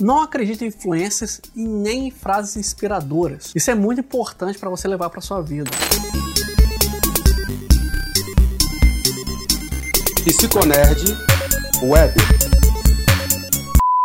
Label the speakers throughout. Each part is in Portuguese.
Speaker 1: Não acredite em influências e nem em frases inspiradoras. Isso é muito importante para você levar para sua vida.
Speaker 2: Psiconerd Web.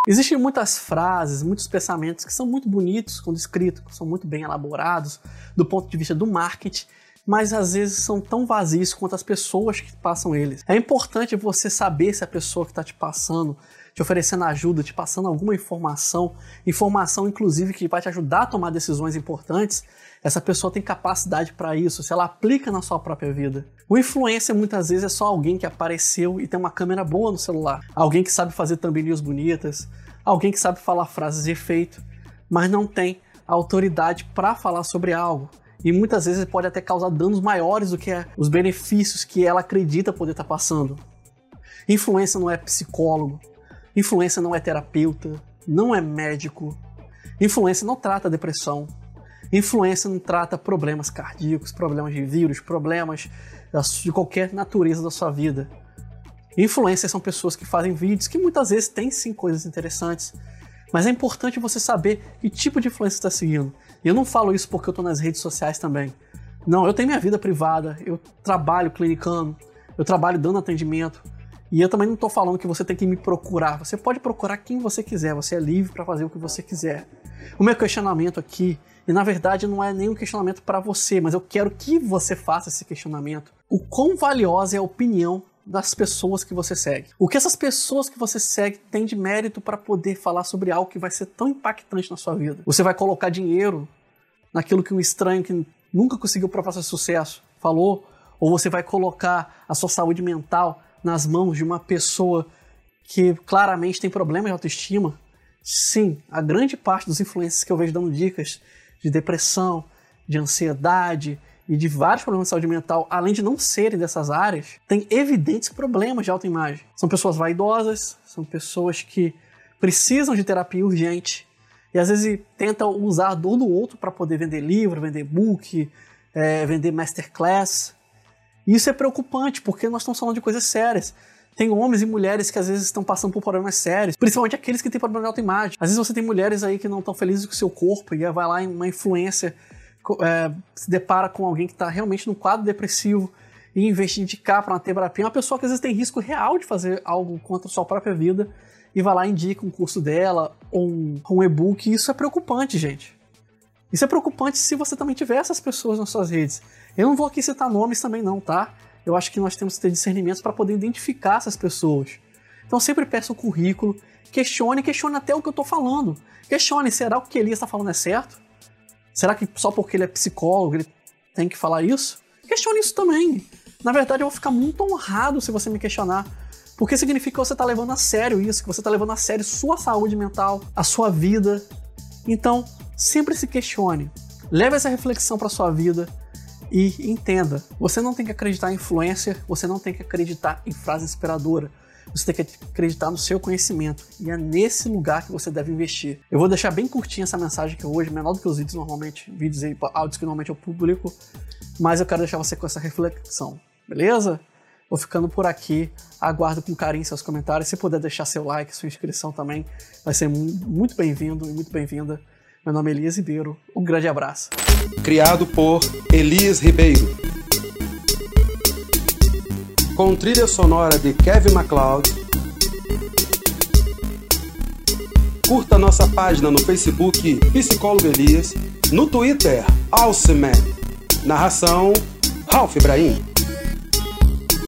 Speaker 1: Existem muitas frases, muitos pensamentos que são muito bonitos quando escritos, são muito bem elaborados do ponto de vista do marketing, mas às vezes são tão vazios quanto as pessoas que passam eles. É importante você saber se a pessoa que está te passando te oferecendo ajuda, te passando alguma informação, informação inclusive que vai te ajudar a tomar decisões importantes, essa pessoa tem capacidade para isso, se ela aplica na sua própria vida. O influencer muitas vezes é só alguém que apareceu e tem uma câmera boa no celular, alguém que sabe fazer thumbnails bonitas, alguém que sabe falar frases de efeito, mas não tem autoridade para falar sobre algo. E muitas vezes pode até causar danos maiores do que os benefícios que ela acredita poder estar tá passando. Influência não é psicólogo, Influência não é terapeuta, não é médico. Influência não trata depressão. Influência não trata problemas cardíacos, problemas de vírus, problemas de qualquer natureza da sua vida. Influências são pessoas que fazem vídeos que muitas vezes têm sim coisas interessantes, mas é importante você saber que tipo de influência está seguindo. E eu não falo isso porque eu estou nas redes sociais também. Não, eu tenho minha vida privada, eu trabalho clinicando, eu trabalho dando atendimento, e eu também não estou falando que você tem que me procurar. Você pode procurar quem você quiser. Você é livre para fazer o que você quiser. O meu questionamento aqui, e na verdade não é nenhum questionamento para você, mas eu quero que você faça esse questionamento. O quão valiosa é a opinião das pessoas que você segue? O que essas pessoas que você segue têm de mérito para poder falar sobre algo que vai ser tão impactante na sua vida? Você vai colocar dinheiro naquilo que um estranho que nunca conseguiu provar seu sucesso falou? Ou você vai colocar a sua saúde mental nas mãos de uma pessoa que claramente tem problema de autoestima, sim, a grande parte dos influencers que eu vejo dando dicas de depressão, de ansiedade e de vários problemas de saúde mental, além de não serem dessas áreas, têm evidentes problemas de autoimagem. São pessoas vaidosas, são pessoas que precisam de terapia urgente e às vezes tentam usar dor do outro para poder vender livro, vender book, é, vender masterclass. E isso é preocupante, porque nós estamos falando de coisas sérias. Tem homens e mulheres que às vezes estão passando por problemas sérios, principalmente aqueles que têm problema de autoimagem. Às vezes você tem mulheres aí que não estão felizes com o seu corpo e vai lá em uma influência, é, se depara com alguém que está realmente num quadro depressivo e em vez de indicar para uma terapia, uma pessoa que às vezes tem risco real de fazer algo contra a sua própria vida e vai lá e indica um curso dela ou um, um e-book. Isso é preocupante, gente. Isso é preocupante se você também tiver essas pessoas nas suas redes. Eu não vou aqui citar nomes também não, tá? Eu acho que nós temos que ter discernimentos para poder identificar essas pessoas. Então sempre peça o currículo, questione, questione até o que eu estou falando. Questione, será que o que Elias está falando é certo? Será que só porque ele é psicólogo ele tem que falar isso? Questione isso também. Na verdade, eu vou ficar muito honrado se você me questionar. Porque significa que você está levando a sério isso, que você está levando a sério sua saúde mental, a sua vida. Então, sempre se questione. Leve essa reflexão para sua vida e entenda: você não tem que acreditar em influência, você não tem que acreditar em frase inspiradora. Você tem que acreditar no seu conhecimento e é nesse lugar que você deve investir. Eu vou deixar bem curtinha essa mensagem aqui hoje, menor do que os vídeos normalmente, vídeos e áudios que normalmente eu publico, mas eu quero deixar você com essa reflexão, beleza? Vou ficando por aqui. Aguardo com carinho seus comentários. Se puder deixar seu like, sua inscrição também, vai ser muito bem-vindo e muito bem-vinda. Meu nome é Elias Ribeiro. Um grande abraço.
Speaker 2: Criado por Elias Ribeiro. Com trilha sonora de Kevin MacLeod. Curta nossa página no Facebook Psicólogo Elias, no Twitter Alceman. Narração Ralph Ibrahim.